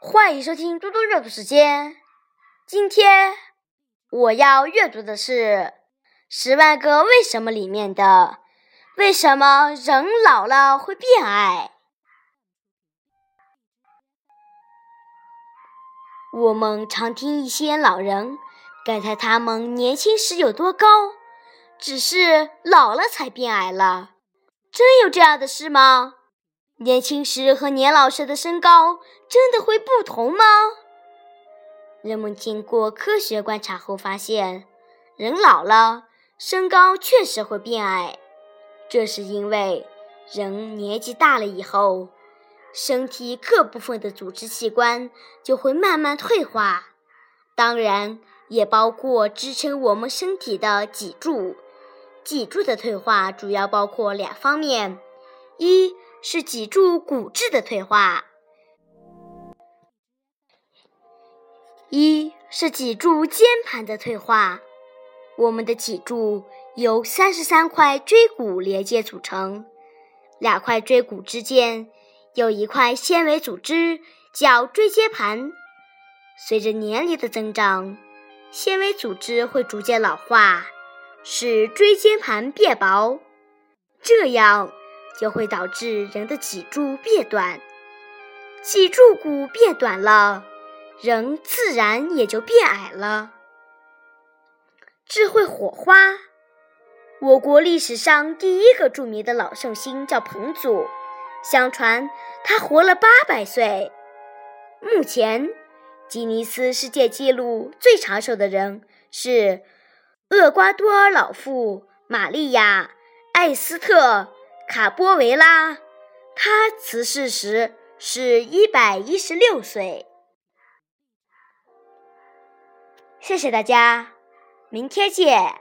欢迎收听嘟嘟阅读时间。今天我要阅读的是《十万个为什么》里面的“为什么人老了会变矮”。我们常听一些老人感叹他们年轻时有多高，只是老了才变矮了。真有这样的事吗？年轻时和年老时的身高真的会不同吗？人们经过科学观察后发现，人老了身高确实会变矮。这是因为人年纪大了以后，身体各部分的组织器官就会慢慢退化，当然也包括支撑我们身体的脊柱。脊柱的退化主要包括两方面：一。是脊柱骨质的退化，一是脊柱间盘的退化。我们的脊柱由三十三块椎骨连接组成，两块椎骨之间有一块纤维组织叫椎间盘。随着年龄的增长，纤维组织会逐渐老化，使椎间盘变薄，这样。就会导致人的脊柱变短，脊柱骨变短了，人自然也就变矮了。智慧火花，我国历史上第一个著名的老寿星叫彭祖，相传他活了八百岁。目前，吉尼斯世界纪录最长寿的人是厄瓜多尔老妇玛利亚·艾斯特。卡波维拉，他辞世时是一百一十六岁。谢谢大家，明天见。